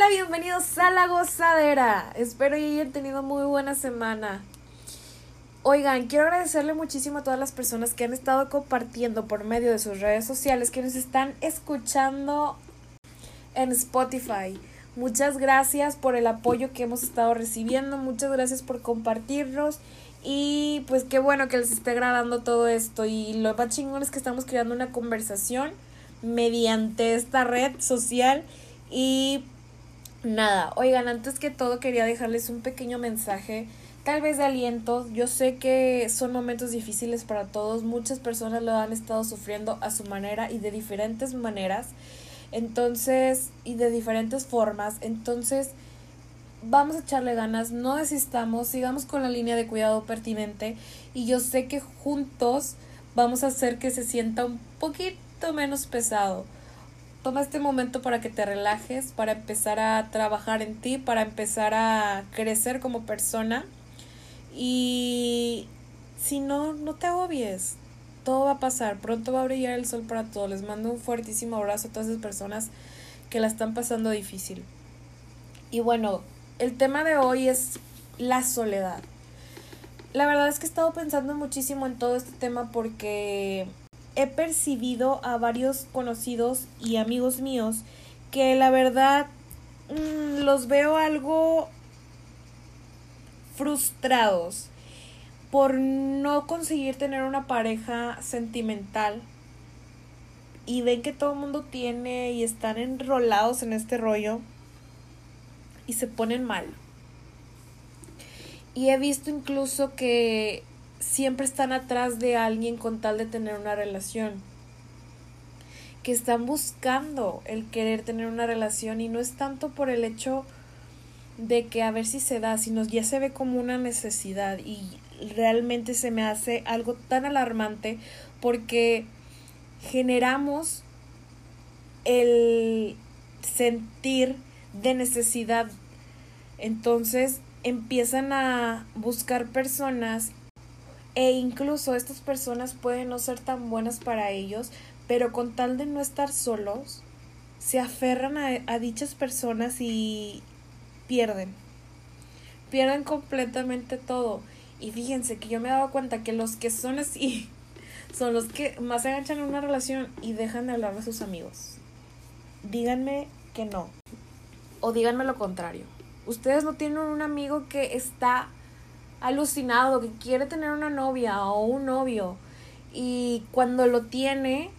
Hola, bienvenidos a La Gozadera. Espero que hayan tenido muy buena semana. Oigan, quiero agradecerle muchísimo a todas las personas que han estado compartiendo por medio de sus redes sociales, que nos están escuchando en Spotify. Muchas gracias por el apoyo que hemos estado recibiendo, muchas gracias por compartirnos y pues qué bueno que les esté agradando todo esto y lo más chingón es que estamos creando una conversación mediante esta red social y nada, oigan, antes que todo quería dejarles un pequeño mensaje, tal vez de aliento. Yo sé que son momentos difíciles para todos, muchas personas lo han estado sufriendo a su manera y de diferentes maneras. Entonces, y de diferentes formas. Entonces, vamos a echarle ganas, no desistamos, sigamos con la línea de cuidado pertinente y yo sé que juntos vamos a hacer que se sienta un poquito menos pesado. Toma este momento para que te relajes, para empezar a trabajar en ti, para empezar a crecer como persona. Y si no, no te agobies. Todo va a pasar. Pronto va a brillar el sol para todos. Les mando un fuertísimo abrazo a todas esas personas que la están pasando difícil. Y bueno, el tema de hoy es la soledad. La verdad es que he estado pensando muchísimo en todo este tema porque he percibido a varios conocidos y amigos míos que la verdad mm, los veo algo frustrados por no conseguir tener una pareja sentimental y ven que todo el mundo tiene y están enrolados en este rollo y se ponen mal. Y he visto incluso que siempre están atrás de alguien con tal de tener una relación. Que están buscando el querer tener una relación y no es tanto por el hecho de que a ver si se da, sino ya se ve como una necesidad y realmente se me hace algo tan alarmante porque generamos el sentir de necesidad. Entonces empiezan a buscar personas e incluso estas personas pueden no ser tan buenas para ellos, pero con tal de no estar solos, se aferran a, dichas personas y pierden. Pierden completamente todo. Y fíjense que yo me he dado cuenta que los que son así son los que más se enganchan en una relación y dejan de hablar a sus amigos. Díganme que no. O díganme lo contrario. Ustedes no tienen un amigo que está alucinado, que quiere tener una novia o un novio. Y cuando lo tiene,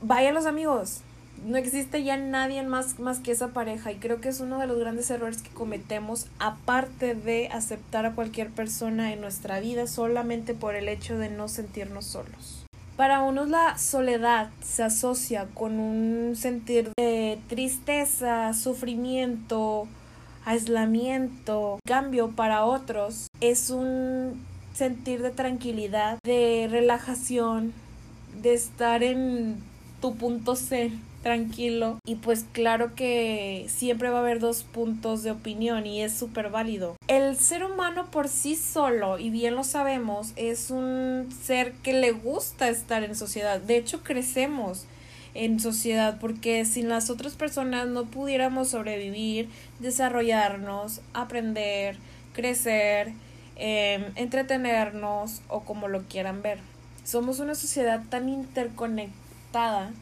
vayan los amigos. No existe ya nadie más, más que esa pareja. Y creo que es uno de los grandes errores que cometemos, aparte de aceptar a cualquier persona en nuestra vida solamente por el hecho de no sentirnos solos. Para unos la soledad se asocia con un sentir de tristeza, sufrimiento, aislamiento. Cambio para otros es un sentir de tranquilidad, de relajación, de estar en tu punto C tranquilo y pues claro que siempre va a haber dos puntos de opinión y es súper válido. El ser humano por sí solo, y bien lo sabemos, es un ser que le gusta estar en sociedad. De hecho, crecemos en sociedad porque sin las otras personas no pudiéramos sobrevivir, desarrollarnos, aprender, crecer, em, entretenernos o como lo quieran ver. Somos una sociedad tan interconectada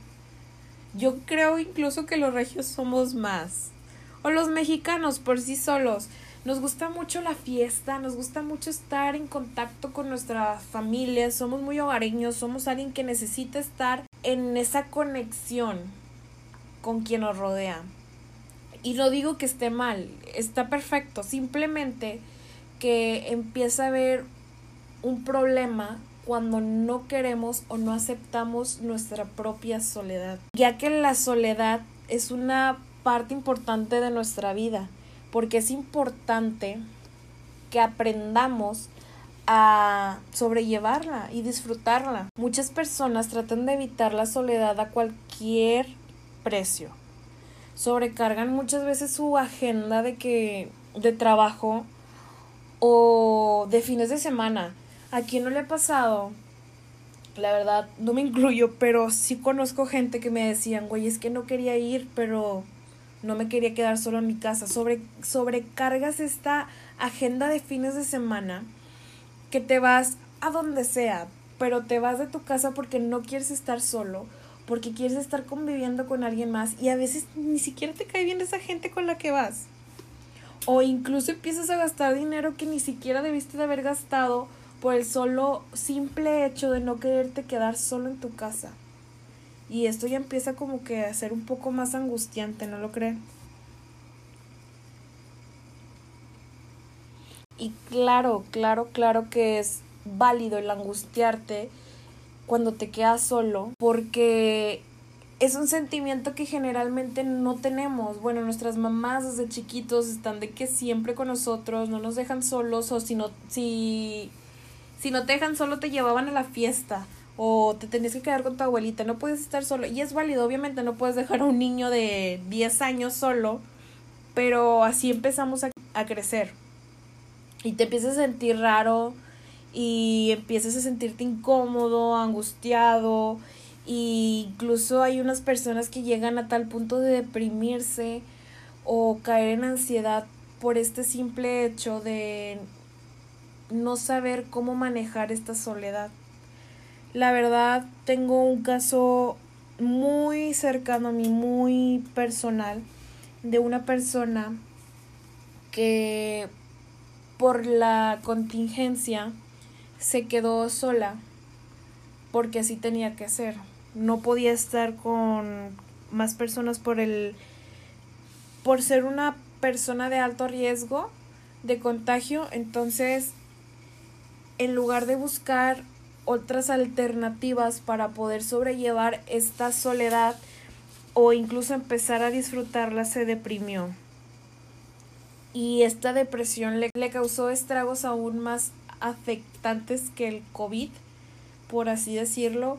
yo creo incluso que los regios somos más. O los mexicanos por sí solos. Nos gusta mucho la fiesta, nos gusta mucho estar en contacto con nuestra familia, somos muy hogareños, somos alguien que necesita estar en esa conexión con quien nos rodea. Y no digo que esté mal, está perfecto, simplemente que empieza a haber un problema cuando no queremos o no aceptamos nuestra propia soledad, ya que la soledad es una parte importante de nuestra vida, porque es importante que aprendamos a sobrellevarla y disfrutarla. Muchas personas tratan de evitar la soledad a cualquier precio. Sobrecargan muchas veces su agenda de que de trabajo o de fines de semana ¿A quién no le ha pasado? La verdad, no me incluyo, pero sí conozco gente que me decían, güey, es que no quería ir, pero no me quería quedar solo en mi casa. Sobre, sobrecargas esta agenda de fines de semana que te vas a donde sea, pero te vas de tu casa porque no quieres estar solo, porque quieres estar conviviendo con alguien más y a veces ni siquiera te cae bien esa gente con la que vas. O incluso empiezas a gastar dinero que ni siquiera debiste de haber gastado por el solo simple hecho de no quererte quedar solo en tu casa. Y esto ya empieza como que a ser un poco más angustiante, ¿no lo creen? Y claro, claro, claro que es válido el angustiarte cuando te quedas solo, porque es un sentimiento que generalmente no tenemos. Bueno, nuestras mamás desde chiquitos están de que siempre con nosotros, no nos dejan solos o si no, si, si no te dejan solo te llevaban a la fiesta o te tenías que quedar con tu abuelita, no puedes estar solo. Y es válido, obviamente no puedes dejar a un niño de 10 años solo, pero así empezamos a, a crecer. Y te empiezas a sentir raro y empiezas a sentirte incómodo, angustiado. E incluso hay unas personas que llegan a tal punto de deprimirse o caer en ansiedad por este simple hecho de no saber cómo manejar esta soledad. La verdad, tengo un caso muy cercano a mí, muy personal, de una persona que por la contingencia se quedó sola porque así tenía que ser. No podía estar con más personas por el por ser una persona de alto riesgo de contagio, entonces en lugar de buscar otras alternativas para poder sobrellevar esta soledad o incluso empezar a disfrutarla, se deprimió. Y esta depresión le, le causó estragos aún más afectantes que el COVID, por así decirlo.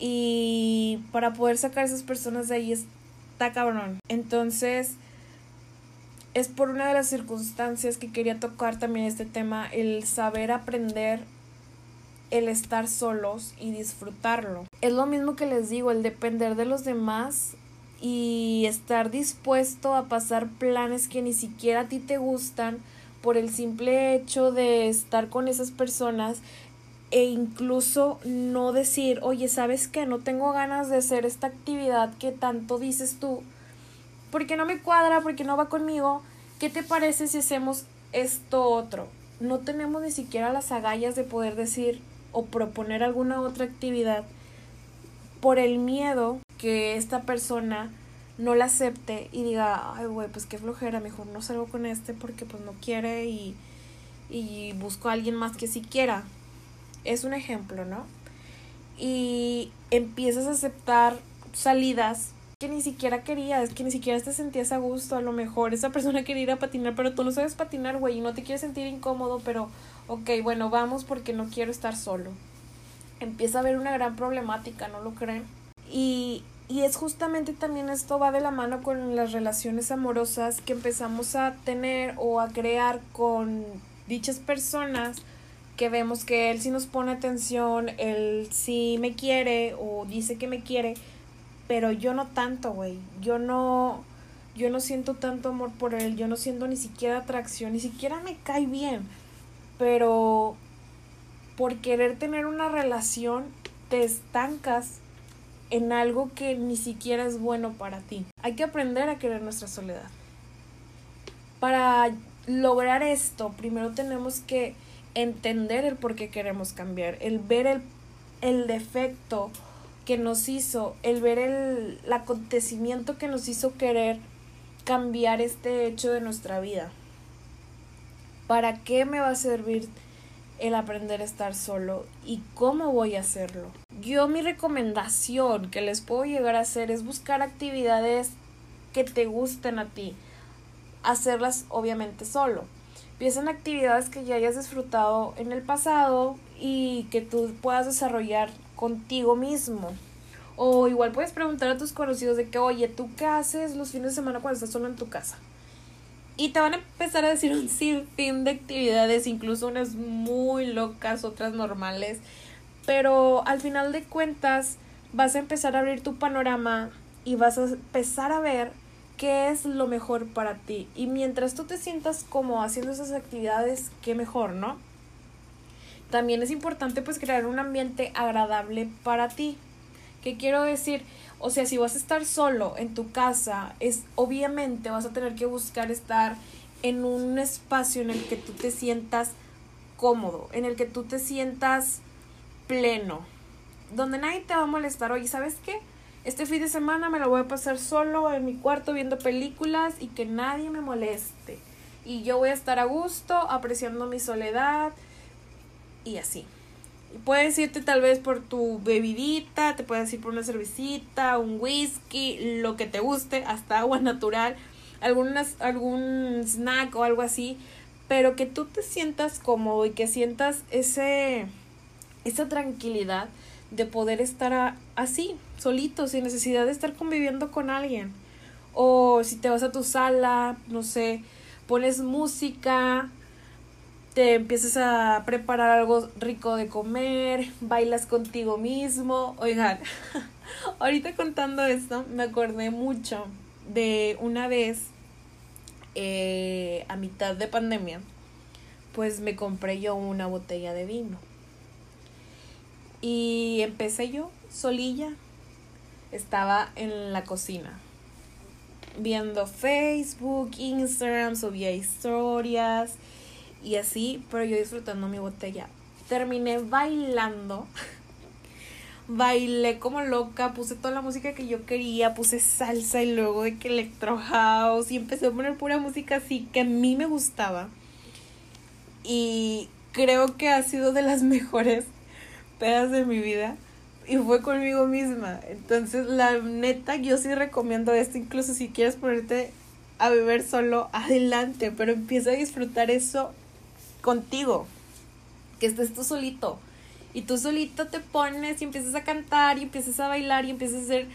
Y para poder sacar a esas personas de ahí está cabrón. Entonces, es por una de las circunstancias que quería tocar también este tema, el saber aprender el estar solos y disfrutarlo. Es lo mismo que les digo, el depender de los demás y estar dispuesto a pasar planes que ni siquiera a ti te gustan por el simple hecho de estar con esas personas e incluso no decir, oye, ¿sabes qué? No tengo ganas de hacer esta actividad que tanto dices tú, porque no me cuadra, porque no va conmigo. ¿Qué te parece si hacemos esto otro? No tenemos ni siquiera las agallas de poder decir, o proponer alguna otra actividad por el miedo que esta persona no la acepte y diga, ay, güey, pues qué flojera, mejor no salgo con este porque pues no quiere y, y busco a alguien más que sí quiera. Es un ejemplo, ¿no? Y empiezas a aceptar salidas que ni siquiera querías, que ni siquiera te sentías a gusto, a lo mejor esa persona quería ir a patinar, pero tú no sabes patinar, güey, y no te quieres sentir incómodo, pero ok, bueno, vamos porque no quiero estar solo. Empieza a haber una gran problemática, ¿no lo creen? Y, y es justamente también esto va de la mano con las relaciones amorosas que empezamos a tener o a crear con dichas personas que vemos que él sí nos pone atención, él sí me quiere o dice que me quiere, pero yo no tanto, güey. Yo no yo no siento tanto amor por él, yo no siento ni siquiera atracción, ni siquiera me cae bien pero por querer tener una relación te estancas en algo que ni siquiera es bueno para ti. Hay que aprender a querer nuestra soledad. Para lograr esto, primero tenemos que entender el por qué queremos cambiar, el ver el, el defecto que nos hizo, el ver el, el acontecimiento que nos hizo querer cambiar este hecho de nuestra vida. ¿Para qué me va a servir el aprender a estar solo y cómo voy a hacerlo? Yo mi recomendación que les puedo llegar a hacer es buscar actividades que te gusten a ti. Hacerlas obviamente solo. Piensa actividades que ya hayas disfrutado en el pasado y que tú puedas desarrollar contigo mismo. O igual puedes preguntar a tus conocidos de que, oye, ¿tú qué haces los fines de semana cuando estás solo en tu casa? Y te van a empezar a decir un sinfín de actividades, incluso unas muy locas, otras normales. Pero al final de cuentas vas a empezar a abrir tu panorama y vas a empezar a ver qué es lo mejor para ti. Y mientras tú te sientas como haciendo esas actividades, qué mejor, ¿no? También es importante pues crear un ambiente agradable para ti. ¿Qué quiero decir? O sea, si vas a estar solo en tu casa, es obviamente vas a tener que buscar estar en un espacio en el que tú te sientas cómodo, en el que tú te sientas pleno, donde nadie te va a molestar. Oye, ¿sabes qué? Este fin de semana me lo voy a pasar solo en mi cuarto viendo películas y que nadie me moleste. Y yo voy a estar a gusto, apreciando mi soledad y así. Puedes irte tal vez por tu bebidita, te puedes ir por una cervecita, un whisky, lo que te guste, hasta agua natural, algunas, algún snack o algo así, pero que tú te sientas cómodo y que sientas ese, esa tranquilidad de poder estar así, solito, sin necesidad de estar conviviendo con alguien. O si te vas a tu sala, no sé, pones música, te empiezas a preparar algo rico de comer, bailas contigo mismo. Oigan, ahorita contando esto, me acordé mucho de una vez, eh, a mitad de pandemia, pues me compré yo una botella de vino. Y empecé yo, solilla. Estaba en la cocina. Viendo Facebook, Instagram, subía historias y así, pero yo disfrutando mi botella. Terminé bailando. Bailé como loca, puse toda la música que yo quería, puse salsa y luego de que electro house y empecé a poner pura música así que a mí me gustaba. Y creo que ha sido de las mejores de mi vida y fue conmigo misma. Entonces, la neta, yo sí recomiendo esto, incluso si quieres ponerte a beber solo, adelante, pero empieza a disfrutar eso contigo, que estés tú solito. Y tú solito te pones y empiezas a cantar y empiezas a bailar y empiezas a hacer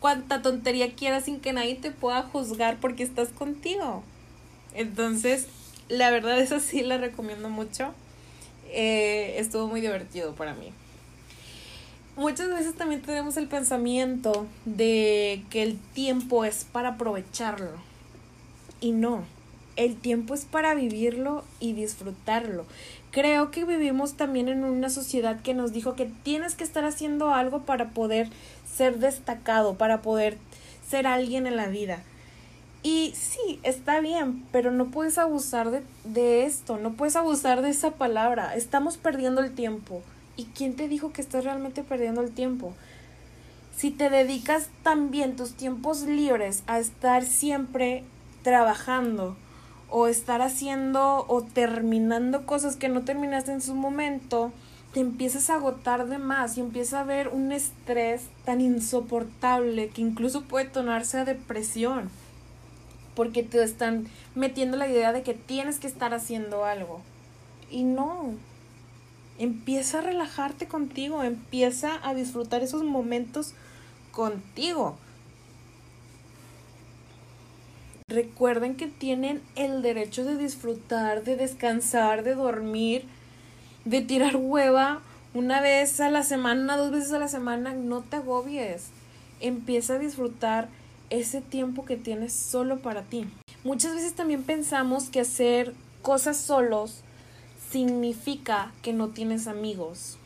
cuanta tontería quieras sin que nadie te pueda juzgar porque estás contigo. Entonces, la verdad, eso sí la recomiendo mucho. Eh, estuvo muy divertido para mí. Muchas veces también tenemos el pensamiento de que el tiempo es para aprovecharlo. Y no, el tiempo es para vivirlo y disfrutarlo. Creo que vivimos también en una sociedad que nos dijo que tienes que estar haciendo algo para poder ser destacado, para poder ser alguien en la vida. Y sí, está bien, pero no puedes abusar de, de, esto, no puedes abusar de esa palabra. Estamos perdiendo el tiempo. ¿Y quién te dijo que estás realmente perdiendo el tiempo? Si te dedicas también tus tiempos libres a estar siempre trabajando o estar haciendo o terminando cosas que no terminaste en su momento, te empiezas a agotar de más y empieza a haber un estrés tan insoportable que incluso puede tornarse a depresión porque te están metiendo la idea de que tienes que estar haciendo algo. Y no. Empieza a relajarte contigo, empieza a disfrutar esos momentos contigo. Recuerden que tienen el derecho de disfrutar, de descansar, de dormir, de tirar hueva una vez a la semana, dos veces a la semana. No te agobies. Empieza a disfrutar ese tiempo que tienes solo para ti. Muchas veces también pensamos que hacer cosas solos significa que no tienes amigos.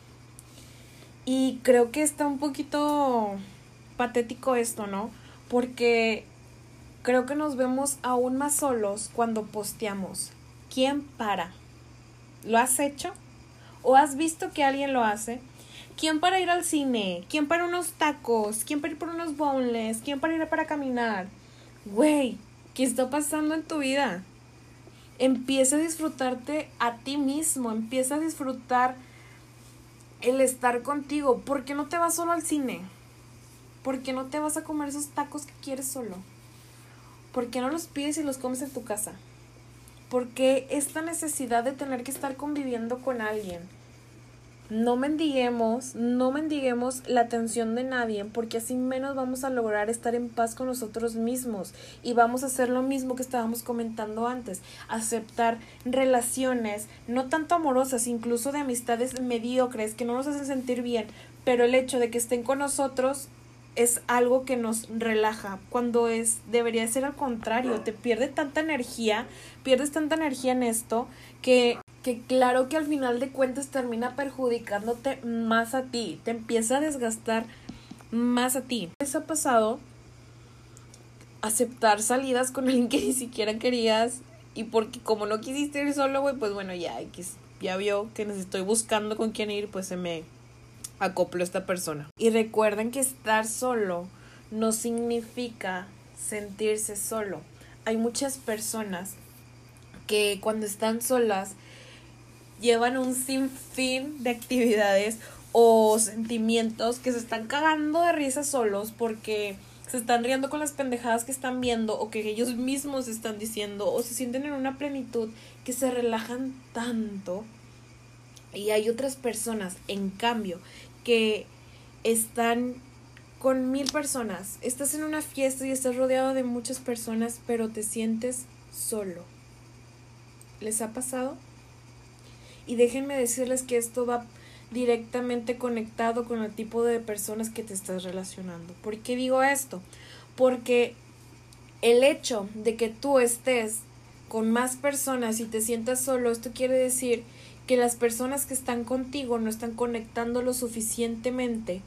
Y creo que está un poquito patético esto, ¿no? Porque creo que nos vemos aún más solos cuando posteamos. ¿Quién para? ¿Lo has hecho? ¿O has visto que alguien lo hace? ¿Quién para ir al cine? ¿Quién para unos tacos? ¿Quién para ir por unos boneless? ¿Quién para ir para caminar? Güey, ¿qué está pasando en tu vida? Empieza a disfrutarte a ti mismo, empieza a disfrutar el estar contigo. ¿Por qué no te vas solo al cine? ¿Por qué no te vas a comer esos tacos que quieres solo? ¿Por qué no los pides y los comes en tu casa? ¿Por qué esta necesidad de tener que estar conviviendo con alguien? no mendiguemos, no mendiguemos la atención de nadie, porque así menos vamos a lograr estar en paz con nosotros mismos y vamos a hacer lo mismo que estábamos comentando antes, aceptar relaciones no tanto amorosas, incluso de amistades mediocres que no nos hacen sentir bien, pero el hecho de que estén con nosotros es algo que nos relaja, cuando es debería ser al contrario, te pierde tanta energía, pierdes tanta energía en esto que que claro que al final de cuentas termina perjudicándote más a ti, te empieza a desgastar más a ti. Eso ha pasado aceptar salidas con alguien que ni siquiera querías y porque como no quisiste ir solo, güey, pues bueno, ya ya vio que nos estoy buscando con quién ir, pues se me acopló esta persona. Y recuerden que estar solo no significa sentirse solo. Hay muchas personas que cuando están solas llevan un sinfín de actividades o sentimientos que se están cagando de risa solos porque se están riendo con las pendejadas que están viendo o que ellos mismos están diciendo o se sienten en una plenitud que se relajan tanto. Y hay otras personas, en cambio, que están con mil personas. Estás en una fiesta y estás rodeado de muchas personas, pero te sientes solo. ¿Les ha pasado? Y déjenme decirles que esto va directamente conectado con el tipo de personas que te estás relacionando. ¿Por qué digo esto? Porque el hecho de que tú estés con más personas y te sientas solo, esto quiere decir que las personas que están contigo no están conectando lo suficientemente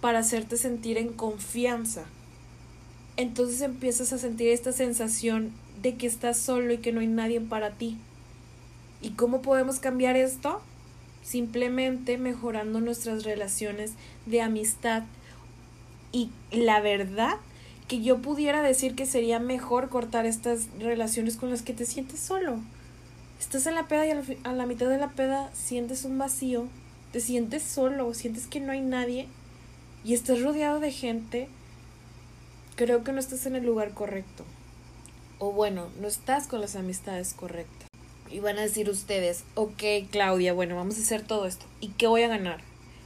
para hacerte sentir en confianza. Entonces empiezas a sentir esta sensación de que estás solo y que no hay nadie para ti. ¿Y cómo podemos cambiar esto? Simplemente mejorando nuestras relaciones de amistad. Y la verdad que yo pudiera decir que sería mejor cortar estas relaciones con las que te sientes solo. Estás en la peda y a la mitad de la peda sientes un vacío, te sientes solo, sientes que no hay nadie y estás rodeado de gente. Creo que no estás en el lugar correcto. O bueno, no estás con las amistades correctas. Y van a decir ustedes, ok Claudia, bueno, vamos a hacer todo esto. ¿Y qué voy a ganar?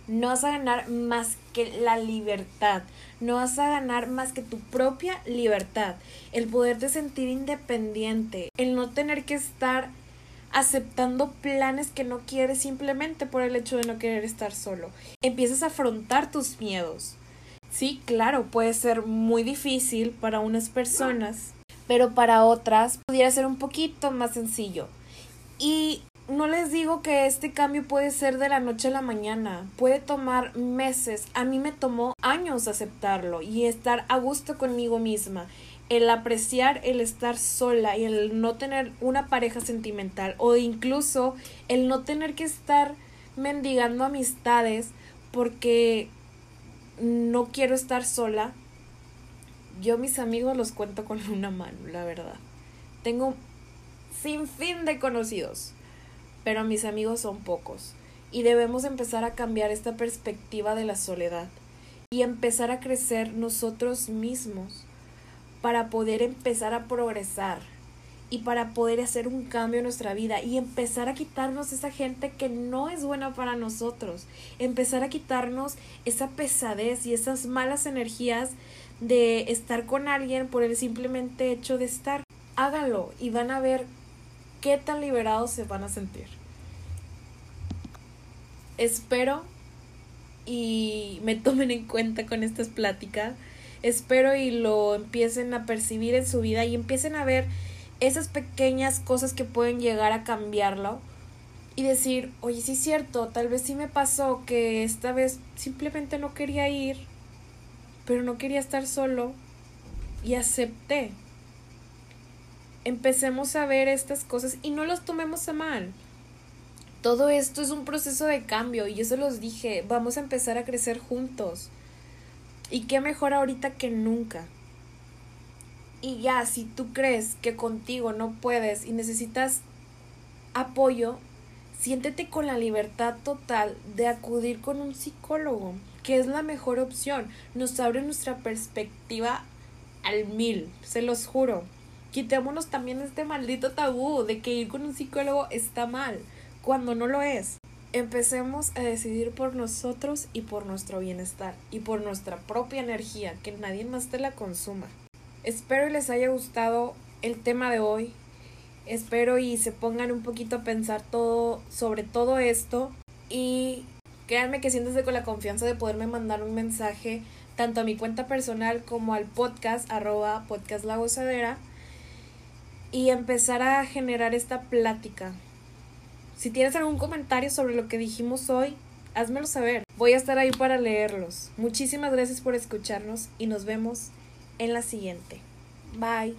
No vas a ganar más que la libertad. No vas a ganar más que tu propia libertad. El poderte sentir independiente. El no tener que estar aceptando planes que no quieres simplemente por el hecho de no querer estar solo. Empiezas a afrontar tus miedos. Sí, claro, puede ser muy difícil para unas personas, pero para otras pudiera ser un poquito más sencillo. Y no les digo que este cambio puede ser de la noche a la mañana, puede tomar meses. A mí me tomó años aceptarlo y estar a gusto conmigo misma. El apreciar el estar sola y el no tener una pareja sentimental o incluso el no tener que estar mendigando amistades porque no quiero estar sola. Yo mis amigos los cuento con una mano, la verdad. Tengo sin fin de conocidos, pero mis amigos son pocos y debemos empezar a cambiar esta perspectiva de la soledad y empezar a crecer nosotros mismos para poder empezar a progresar y para poder hacer un cambio en nuestra vida y empezar a quitarnos esa gente que no es buena para nosotros, empezar a quitarnos esa pesadez y esas malas energías de estar con alguien por el simplemente hecho de estar. Hágalo y van a ver qué tan liberados se van a sentir. Espero y me tomen en cuenta con estas pláticas. Espero y lo empiecen a percibir en su vida y empiecen a ver esas pequeñas cosas que pueden llegar a cambiarlo y decir, oye, sí es cierto, tal vez sí me pasó que esta vez simplemente no quería ir, pero no quería estar solo y acepté empecemos a ver estas cosas y no los tomemos a mal. Todo esto es un proceso de cambio y yo se los dije, vamos a empezar a crecer juntos. Y qué mejor ahorita que nunca. Y ya, si tú crees que contigo no puedes y necesitas apoyo, siéntete con la libertad total de acudir con un psicólogo, que es la mejor opción. Nos abre nuestra perspectiva al mil, se los juro quitémonos también este maldito tabú de que ir con un psicólogo está mal, cuando no lo es. Empecemos a decidir por nosotros y por nuestro bienestar y por nuestra propia energía, que nadie más te la consuma. Espero les haya gustado el tema de hoy. Espero y se pongan un poquito a pensar todo sobre todo esto y Créanme que siéntese con la confianza de poderme mandar un mensaje tanto a mi cuenta personal como al podcast arroba podcast la y empezar a generar esta plática. Si tienes algún comentario sobre lo que dijimos hoy, házmelo saber. Voy a estar ahí para leerlos. Muchísimas gracias por escucharnos y nos vemos en la siguiente. Bye.